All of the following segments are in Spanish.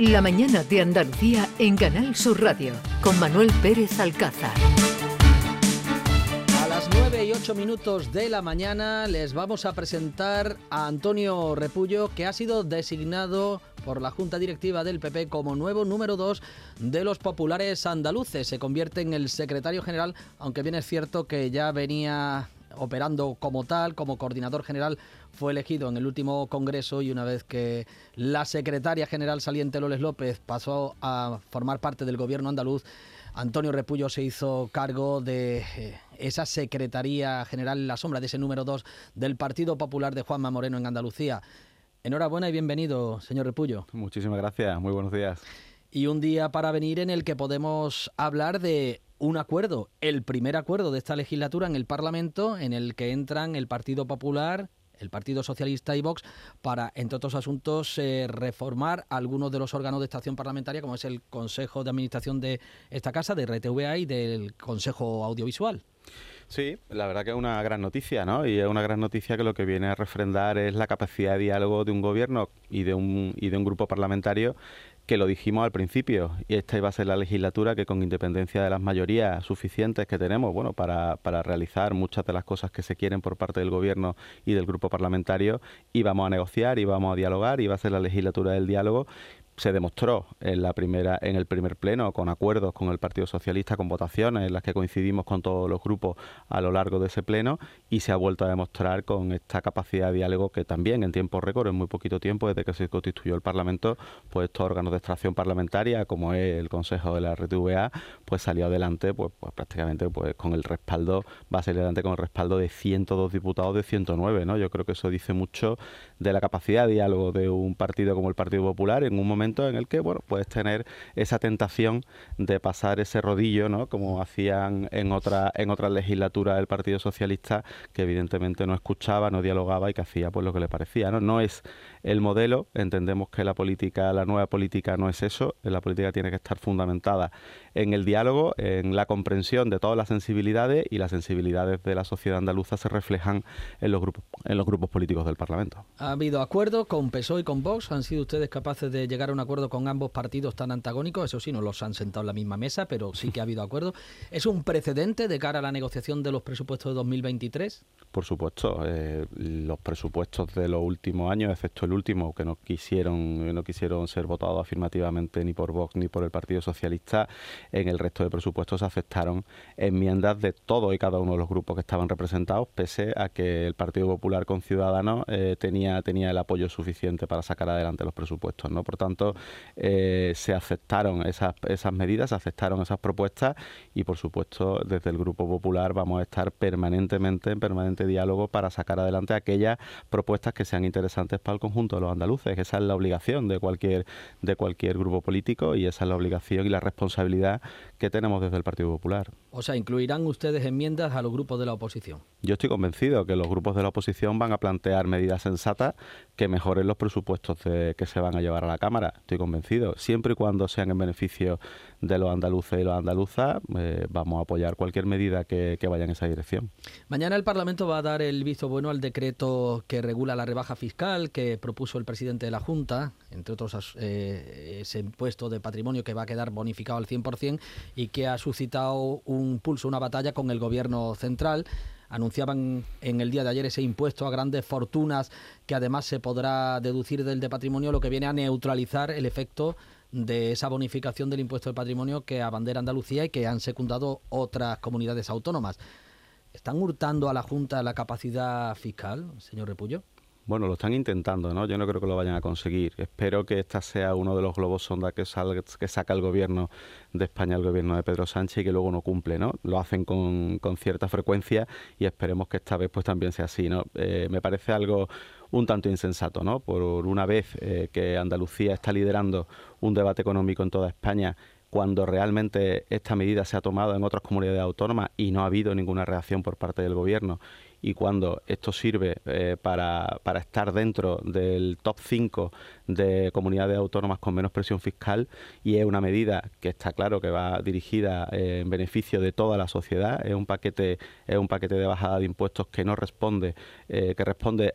La mañana de Andalucía en Canal Sur Radio con Manuel Pérez Alcázar. A las 9 y 8 minutos de la mañana les vamos a presentar a Antonio Repullo que ha sido designado por la Junta Directiva del PP como nuevo número 2 de los populares andaluces. Se convierte en el secretario general, aunque bien es cierto que ya venía operando como tal, como coordinador general, fue elegido en el último congreso y una vez que la secretaria general saliente Loles López pasó a formar parte del gobierno andaluz, Antonio Repullo se hizo cargo de eh, esa Secretaría General en la sombra, de ese número 2 del Partido Popular de Juanma Moreno en Andalucía. Enhorabuena y bienvenido, señor Repullo. Muchísimas gracias, muy buenos días. Y un día para venir en el que podemos hablar de un acuerdo, el primer acuerdo de esta legislatura en el Parlamento, en el que entran el Partido Popular, el Partido Socialista y Vox para, entre otros asuntos, eh, reformar algunos de los órganos de estación parlamentaria, como es el Consejo de Administración de esta casa, de RTVA y del Consejo Audiovisual. Sí, la verdad que es una gran noticia, ¿no? Y es una gran noticia que lo que viene a refrendar es la capacidad de diálogo de un gobierno y de un, y de un grupo parlamentario que lo dijimos al principio, y esta iba a ser la legislatura que con independencia de las mayorías suficientes que tenemos, bueno, para, para realizar muchas de las cosas que se quieren por parte del gobierno y del grupo parlamentario, íbamos a negociar, íbamos a dialogar, iba a ser la legislatura del diálogo, se demostró en la primera en el primer pleno con acuerdos con el Partido Socialista con votaciones en las que coincidimos con todos los grupos a lo largo de ese pleno y se ha vuelto a demostrar con esta capacidad de diálogo que también en tiempo récord en muy poquito tiempo desde que se constituyó el Parlamento pues estos órganos de extracción parlamentaria como es el Consejo de la RTVA pues salió adelante pues, pues prácticamente pues con el respaldo va a salir adelante con el respaldo de 102 diputados de 109 no yo creo que eso dice mucho de la capacidad de diálogo de un partido como el Partido Popular en un momento en el que bueno puedes tener esa tentación de pasar ese rodillo, ¿no? Como hacían en otra en otras legislaturas del Partido Socialista, que evidentemente no escuchaba, no dialogaba y que hacía pues lo que le parecía, ¿no? No es el modelo, entendemos que la política, la nueva política no es eso, la política tiene que estar fundamentada en el diálogo, en la comprensión de todas las sensibilidades y las sensibilidades de la sociedad andaluza se reflejan en los grupos en los grupos políticos del Parlamento. Ha habido acuerdo con PSOE y con Vox, han sido ustedes capaces de llegar a un acuerdo con ambos partidos tan antagónicos, eso sí, no los han sentado en la misma mesa, pero sí que ha habido acuerdo. ¿Es un precedente de cara a la negociación de los presupuestos de 2023? Por supuesto, eh, los presupuestos de los últimos años, excepto el último, que no quisieron, no quisieron ser votados afirmativamente ni por Vox ni por el Partido Socialista, en el resto de presupuestos se aceptaron enmiendas de todos y cada uno de los grupos que estaban representados, pese a que el Partido Popular con Ciudadanos eh, tenía, tenía el apoyo suficiente para sacar adelante los presupuestos. ¿no? Por tanto, eh, se aceptaron esas, esas medidas, se aceptaron esas propuestas y, por supuesto, desde el Grupo Popular vamos a estar permanentemente en permanente diálogo para sacar adelante aquellas propuestas que sean interesantes para el conjunto de los andaluces. Esa es la obligación de cualquier, de cualquier grupo político y esa es la obligación y la responsabilidad que tenemos desde el Partido Popular. O sea, ¿incluirán ustedes enmiendas a los grupos de la oposición? Yo estoy convencido que los grupos de la oposición van a plantear medidas sensatas que mejoren los presupuestos que se van a llevar a la Cámara. Estoy convencido. Siempre y cuando sean en beneficio de los andaluces y los andaluzas, eh, vamos a apoyar cualquier medida que, vaya en esa dirección. Mañana el Parlamento va a dar el visto bueno al decreto que regula la rebaja fiscal que propuso el presidente de la Junta, entre otros eh, ese impuesto de patrimonio que va a quedar bonificado al 100% y que ha suscitado un pulso, una batalla con el gobierno central anunciaban en el día de ayer ese impuesto a grandes fortunas que además se podrá deducir del de patrimonio, lo que viene a neutralizar el efecto de esa bonificación del impuesto de patrimonio que abandera Andalucía y que han secundado otras comunidades autónomas. ¿Están hurtando a la Junta la capacidad fiscal, señor Repullo? Bueno, lo están intentando, ¿no? Yo no creo que lo vayan a conseguir. Espero que esta sea uno de los globos sonda que, que saca el gobierno de España, el gobierno de Pedro Sánchez, y que luego no cumple, ¿no? Lo hacen con, con cierta frecuencia y esperemos que esta vez pues también sea así. Eh, me parece algo un tanto insensato, ¿no? Por una vez eh, que Andalucía está liderando un debate económico en toda España, cuando realmente esta medida se ha tomado en otras comunidades autónomas y no ha habido ninguna reacción por parte del gobierno y cuando esto sirve eh, para, para, estar dentro del top 5 de comunidades autónomas con menos presión fiscal y es una medida que está claro que va dirigida eh, en beneficio de toda la sociedad, es un paquete es un paquete de bajada de impuestos que no responde eh, que responde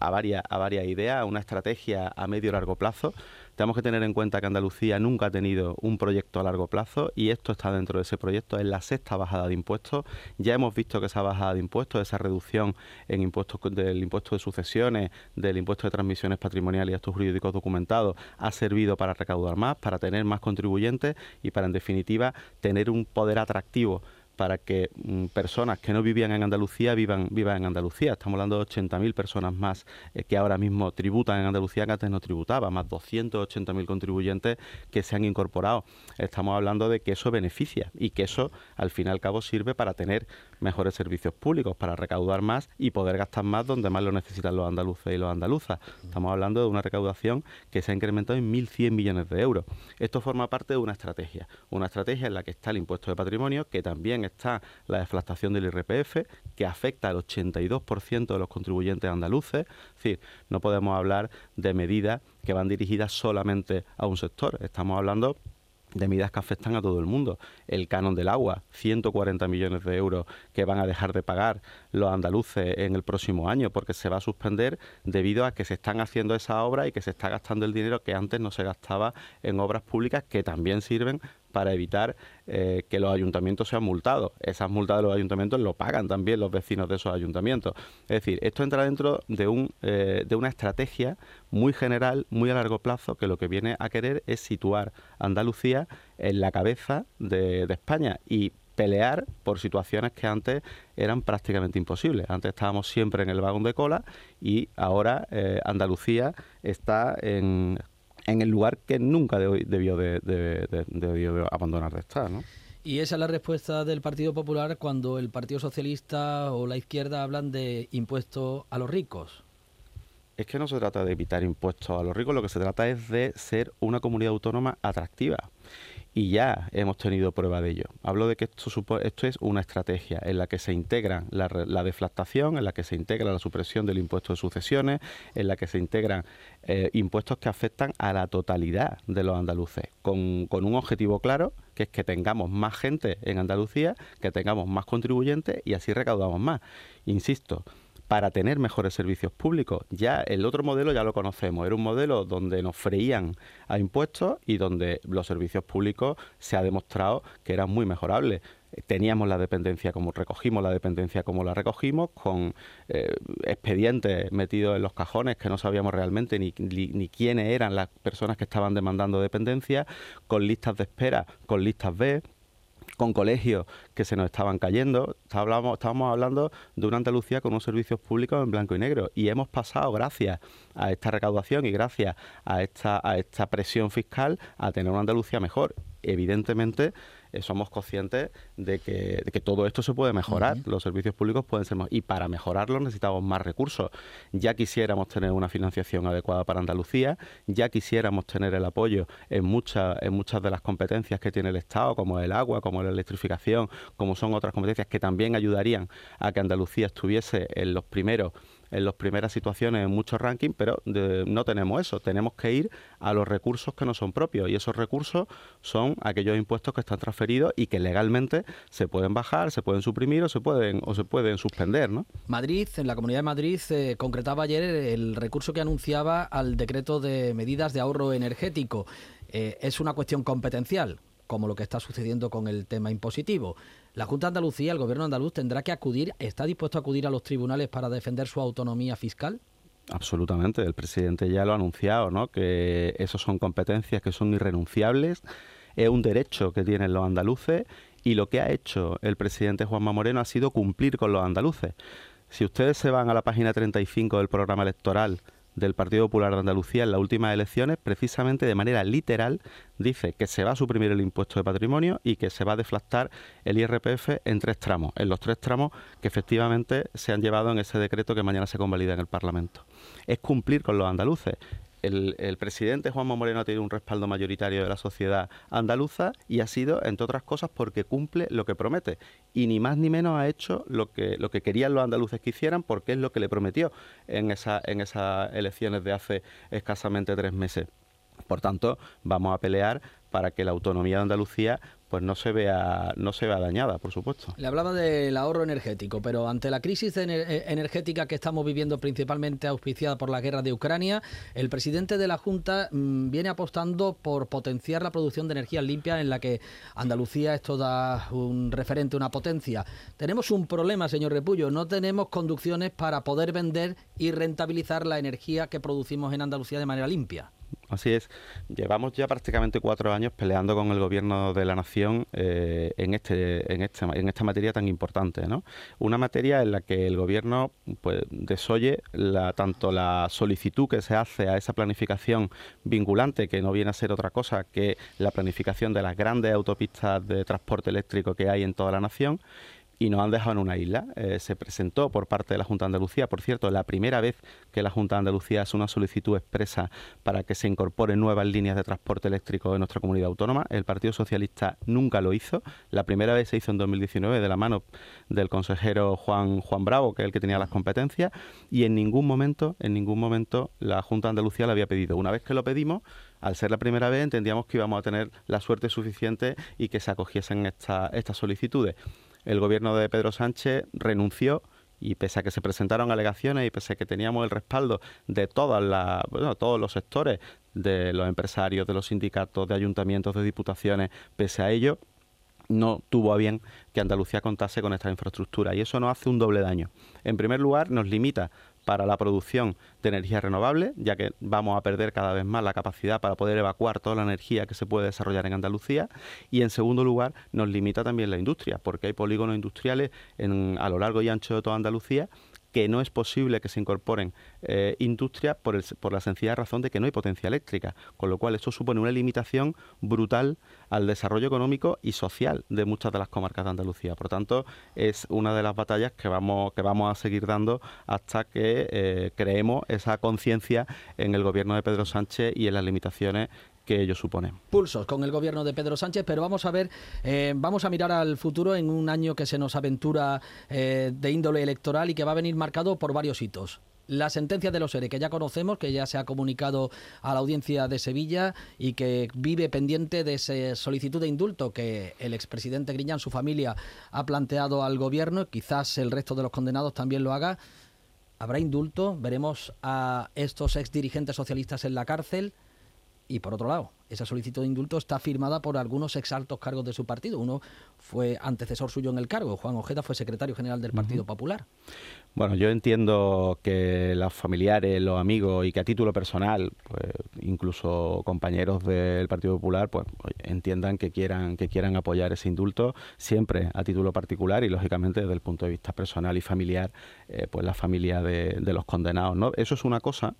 a varias a varias ideas, a una estrategia a medio y largo plazo Tenemos que tener en cuenta que Andalucía nunca ha tenido un proyecto a largo plazo y esto está dentro de ese proyecto. Es la sexta bajada de impuestos. Ya hemos visto que esa bajada de impuestos, esa reducción en impuestos del impuesto de sucesiones, del impuesto de transmisiones patrimoniales y actos jurídicos documentados, ha servido para recaudar más, para tener más contribuyentes y para, en definitiva, tener un poder atractivo para que mm, personas que no vivían en Andalucía vivan, vivan en Andalucía. Estamos hablando de 80.000 personas más eh, que ahora mismo tributan en Andalucía que antes no tributaba, más 280.000 contribuyentes que se han incorporado. Estamos hablando de que eso beneficia y que eso al fin y al cabo sirve para tener mejores servicios públicos, para recaudar más y poder gastar más donde más lo necesitan los andaluces y los andaluzas. Estamos hablando de una recaudación que se ha incrementado en 1.100 millones de euros. Esto forma parte de una estrategia, una estrategia en la que está el impuesto de patrimonio, que también está la deflactación del IRPF, que afecta al 82% de los contribuyentes andaluces. Es decir, no podemos hablar de medidas que van dirigidas solamente a un sector. Estamos hablando de medidas que afectan a todo el mundo. El canon del agua, 140 millones de euros que van a dejar de pagar los andaluces en el próximo año porque se va a suspender debido a que se están haciendo esa obra y que se está gastando el dinero que antes no se gastaba en obras públicas que también sirven para evitar eh, que los ayuntamientos sean multados. Esas multas de los ayuntamientos lo pagan también los vecinos de esos ayuntamientos. Es decir, esto entra dentro de, un, eh, de una estrategia muy general, muy a largo plazo, que lo que viene a querer es situar Andalucía en la cabeza de, España y pelear por situaciones que antes eran prácticamente imposibles. Antes estábamos siempre en el vagón de cola y ahora eh, Andalucía está en en el lugar que nunca debió de, abandonar de estar, ¿no? Y esa es la respuesta del Partido Popular cuando el Partido Socialista o la izquierda hablan de impuestos a los ricos. Es que no se trata de evitar impuestos a los ricos, lo que se trata es de ser una comunidad autónoma atractiva y ya hemos tenido prueba de ello. Hablo de que esto, esto es una estrategia en la que se integra la, deflactación, en la que se integra la supresión del impuesto de sucesiones, en la que se integran eh, impuestos que afectan a la totalidad de los andaluces, con, con un objetivo claro, que es que tengamos más gente en Andalucía, que tengamos más contribuyentes y así recaudamos más. Insisto, para tener mejores servicios públicos. Ya el otro modelo ya lo conocemos, era un modelo donde nos freían a impuestos y donde los servicios públicos se ha demostrado que eran muy mejorables teníamos la dependencia como recogimos la dependencia como la recogimos, con eh, expedientes metidos en los cajones que no sabíamos realmente ni, ni, ni, quiénes eran las personas que estaban demandando dependencia, con listas de espera, con listas B con colegios que se nos estaban cayendo. Estábamos, estábamos hablando de una Andalucía con unos servicios públicos en blanco y negro y hemos pasado, gracias a esta recaudación y gracias a esta, a esta presión fiscal, a tener una Andalucía mejor. Evidentemente, eh, somos conscientes de que, todo esto se puede mejorar, los servicios públicos pueden ser más, y para mejorarlos necesitamos más recursos. Ya quisiéramos tener una financiación adecuada para Andalucía, ya quisiéramos tener el apoyo en, muchas en muchas de las competencias que tiene el Estado, como el agua, como la electrificación, como son otras competencias que también ayudarían a que Andalucía estuviese en los primeros en las primeras situaciones en muchos rankings, pero no tenemos eso. Tenemos que ir a los recursos que no son propios y esos recursos son aquellos impuestos que están transferidos y que legalmente se pueden bajar, se pueden suprimir o se pueden o se pueden suspender, ¿no? Madrid, en la Comunidad de Madrid eh, concretaba ayer el recurso que anunciaba al decreto de medidas de ahorro energético. Eh, es una cuestión competencial, como lo que está sucediendo con el tema impositivo. La Junta de Andalucía, el gobierno andaluz, tendrá que acudir, ¿está dispuesto a acudir a los tribunales para defender su autonomía fiscal? Absolutamente, el presidente ya lo ha anunciado, ¿no? que esos son competencias que son irrenunciables, es un derecho que tienen los andaluces y lo que ha hecho el presidente Juanma Moreno ha sido cumplir con los andaluces. Si ustedes se van a la página 35 del programa electoral del Partido Popular de Andalucía en las últimas elecciones, precisamente de manera literal, dice que se va a suprimir el impuesto de patrimonio y que se va a deflactar el IRPF en tres tramos, en los tres tramos que efectivamente se han llevado en ese decreto que mañana se convalida en el Parlamento. Es cumplir con los andaluces el, presidente Juanma Moreno ha tenido un respaldo mayoritario de la sociedad andaluza y ha sido, entre otras cosas, porque cumple lo que promete. Y ni más ni menos ha hecho lo que, lo que querían los andaluces que hicieran, porque es lo que le prometió en, esa, en esas elecciones de hace escasamente tres meses. Por tanto, vamos a pelear para que la autonomía de Andalucía pues no se vea no se vea dañada, por supuesto. Le hablaba del ahorro energético, pero ante la crisis eh, energética que estamos viviendo principalmente auspiciada por la guerra de Ucrania, el presidente de la Junta mm, viene apostando por potenciar la producción de energía limpia en la que Andalucía es toda un referente, una potencia. Tenemos un problema, señor Repullo, no tenemos conducciones para poder vender y rentabilizar la energía que producimos en Andalucía de manera limpia. Así es. Llevamos ya prácticamente cuatro años peleando con el gobierno de la nación eh, en, este, en, este, en esta materia tan importante, ¿no? Una materia en la que el gobierno pues, desoye la, tanto la solicitud que se hace a esa planificación vinculante, que no viene a ser otra cosa que la planificación de las grandes autopistas de transporte eléctrico que hay en toda la nación, y nos han dejado en una isla. Eh, se presentó por parte de la Junta de Andalucía, por cierto, la primera vez que la Junta de Andalucía hace una solicitud expresa para que se incorporen nuevas líneas de transporte eléctrico en nuestra comunidad autónoma. El Partido Socialista nunca lo hizo. La primera vez se hizo en 2019 de la mano del consejero Juan, Juan Bravo, que es el que tenía las competencias, y en ningún momento, en ningún momento la Junta de Andalucía lo había pedido. Una vez que lo pedimos, al ser la primera vez entendíamos que íbamos a tener la suerte suficiente y que se acogiesen estas solicitudes el gobierno de Pedro Sánchez renunció y pese a que se presentaron alegaciones y pese a que teníamos el respaldo de todas las, todos los sectores, de los empresarios, de los sindicatos, de ayuntamientos, de diputaciones, pese a ello, no tuvo a bien que Andalucía contase con esta infraestructura y eso nos hace un doble daño. En primer lugar, nos limita para la producción de energía renovable, ya que vamos a perder cada vez más la capacidad para poder evacuar toda la energía que se puede desarrollar en Andalucía. Y en segundo lugar, nos limita también la industria, porque hay polígonos industriales en, a lo largo y ancho de toda Andalucía que no es posible que se incorporen eh, industrias por, la sencilla razón de que no hay potencia eléctrica, con lo cual esto supone una limitación brutal al desarrollo económico y social de muchas de las comarcas de Andalucía. Por tanto, es una de las batallas que vamos, que vamos a seguir dando hasta que eh, creemos esa conciencia en el gobierno de Pedro Sánchez y en las limitaciones que ello supone. Pulsos con el gobierno de Pedro Sánchez, pero vamos a ver, eh, vamos a mirar al futuro en un año que se nos aventura eh, de índole electoral y que va a venir marcado por varios hitos la sentencia de los ERE, que ya conocemos, que ya se ha comunicado a la audiencia de Sevilla y que vive pendiente de esa solicitud de indulto que el expresidente Griñán, su familia, ha planteado al gobierno, quizás el resto de los condenados también lo haga. ¿Habrá indulto? ¿Veremos a estos ex dirigentes socialistas en la cárcel? Y por otro lado, esa solicitud de indulto está firmada por algunos exaltos cargos de su partido. Uno fue antecesor suyo en el cargo, Juan Ojeda fue secretario general del Partido Popular. Bueno, yo entiendo que los familiares, los amigos y que a título personal, pues incluso compañeros del Partido Popular, pues entiendan que quieran que quieran apoyar ese indulto siempre a título particular y lógicamente desde el punto de vista personal y familiar, eh, pues la familia de, los condenados, ¿no? Eso es una cosa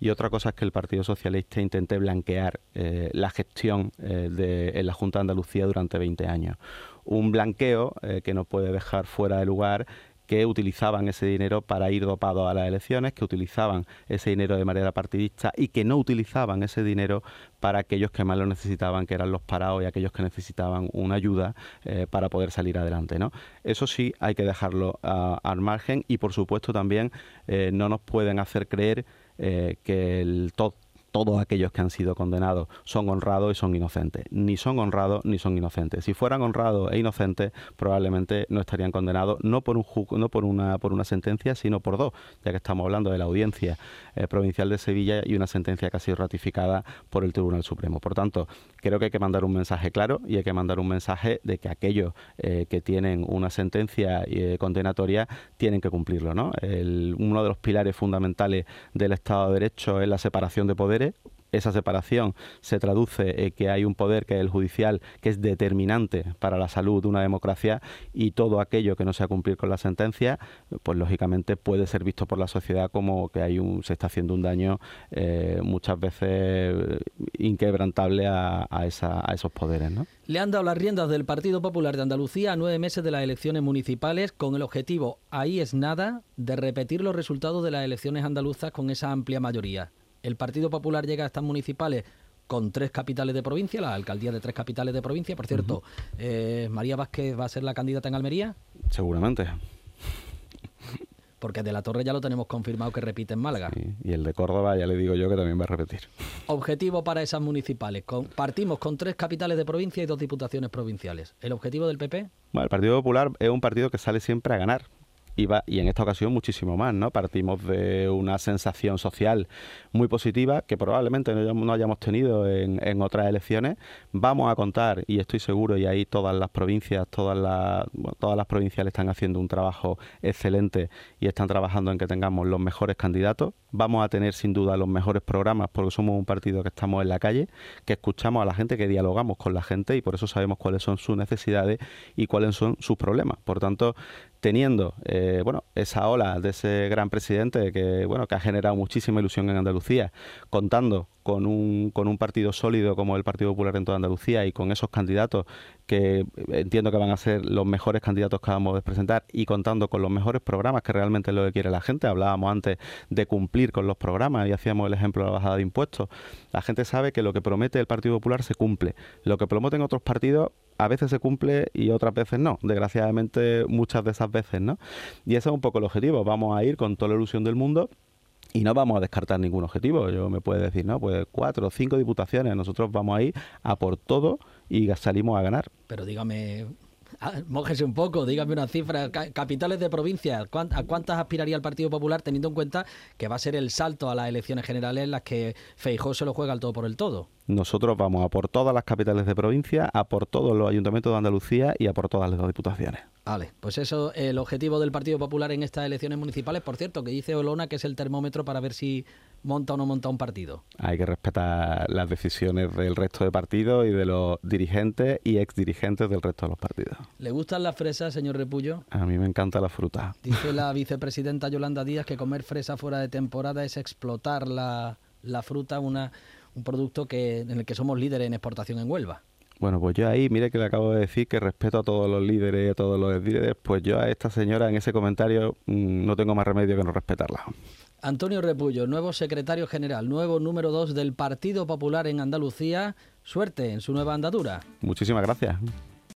y otra cosa es que el Partido Socialista intente blanquear eh, la gestión eh, de, en la Junta de Andalucía durante 20 años. Un blanqueo que no puede dejar fuera de lugar que utilizaban ese dinero para ir dopados a las elecciones, que utilizaban ese dinero de manera partidista y que no utilizaban ese dinero para aquellos que más lo necesitaban, que eran los parados y aquellos que necesitaban una ayuda eh, para poder salir adelante. ¿no? Eso sí hay que dejarlo al margen y por supuesto también eh, no nos pueden hacer creer eh, que el todo todos aquellos que han sido condenados son honrados y son inocentes. Ni son honrados ni son inocentes. Si fueran honrados e inocentes, probablemente no estarían condenados no por un no por una por una sentencia, sino por dos, ya que estamos hablando de la audiencia eh, provincial de Sevilla y una sentencia que ha sido ratificada por el Tribunal Supremo. Por tanto, creo que hay que mandar un mensaje claro y hay que mandar un mensaje de que aquellos eh, que tienen una sentencia eh, condenatoria tienen que cumplirlo. ¿no? uno de los pilares fundamentales del Estado de Derecho es la separación de poderes esa separación se traduce en que hay un poder que es el judicial que es determinante para la salud de una democracia y todo aquello que no sea cumplir con la sentencia pues lógicamente puede ser visto por la sociedad como que hay un se está haciendo un daño eh, muchas veces inquebrantable a, esos poderes. Le han dado las riendas del Partido Popular de Andalucía a nueve meses de las elecciones municipales con el objetivo, ahí es nada, de repetir los resultados de las elecciones andaluzas con esa amplia mayoría el Partido Popular llega a estas municipales con tres capitales de provincia, la alcaldía de tres capitales de provincia. Por cierto, eh, María Vázquez va a ser la candidata en Almería. Seguramente. porque de la Torre ya lo tenemos confirmado que repite en Málaga. y el de Córdoba ya le digo yo que también va a repetir. Objetivo para esas municipales. partimos con tres capitales de provincia y dos diputaciones provinciales. ¿El objetivo del PP? Bueno, el Partido Popular es un partido que sale siempre a ganar y, en esta ocasión muchísimo más, ¿no? Partimos de una sensación social muy positiva que probablemente no, hayamos tenido en, otras elecciones. Vamos a contar, y estoy seguro, y ahí todas las provincias, todas las, todas las provinciales están haciendo un trabajo excelente y están trabajando en que tengamos los mejores candidatos. Vamos a tener sin duda los mejores programas porque somos un partido que estamos en la calle, que escuchamos a la gente, que dialogamos con la gente y por eso sabemos cuáles son sus necesidades y cuáles son sus problemas. Por tanto, teniendo eh, bueno esa ola de ese gran presidente que bueno que ha generado muchísima ilusión en Andalucía contando con un, con un partido sólido como el Partido Popular en toda Andalucía y con esos candidatos que entiendo que van a ser los mejores candidatos que vamos a presentar y contando con los mejores programas que realmente es lo que quiere la gente. Hablábamos antes de cumplir con los programas y hacíamos el ejemplo de la bajada de impuestos. La gente sabe que lo que promete el Partido Popular se cumple. Lo que prometen otros partidos a veces se cumple y otras veces no. Desgraciadamente muchas de esas veces no. Y ese es un poco el objetivo. Vamos a ir con toda la ilusión del mundo y no vamos a descartar ningún objetivo. Yo me puede decir, no, pues cuatro o cinco diputaciones. Nosotros vamos a ir a por todo y salimos a ganar. Pero dígame, mójese un poco, dígame una cifra. Capitales de provincia, ¿a cuántas aspiraría el Partido Popular teniendo en cuenta que va a ser el salto a las elecciones generales en las que Feijó se lo juega al todo por el todo? Nosotros vamos a por todas las capitales de provincia, a por todos los ayuntamientos de Andalucía y a por todas las diputaciones. Vale, pues eso, el objetivo del Partido Popular en estas elecciones municipales, por cierto, que dice Olona que es el termómetro para ver si monta o no monta un partido. Hay que respetar las decisiones del resto de partidos y de los dirigentes y exdirigentes del resto de los partidos. ¿Le gustan las fresas, señor Repullo? A mí me encanta la fruta. Dice la vicepresidenta Yolanda Díaz que comer fresa fuera de temporada es explotar la, la fruta, una, un producto que, en el que somos líderes en exportación en Huelva. Bueno, pues yo ahí, mire que le acabo de decir que respeto a todos los líderes y a todos los líderes, pues yo a esta señora en ese comentario mm, no tengo más remedio que no respetarla. Antonio Repullo, nuevo secretario general, nuevo número dos del Partido Popular en Andalucía. Suerte en su nueva andadura. Muchísimas gracias.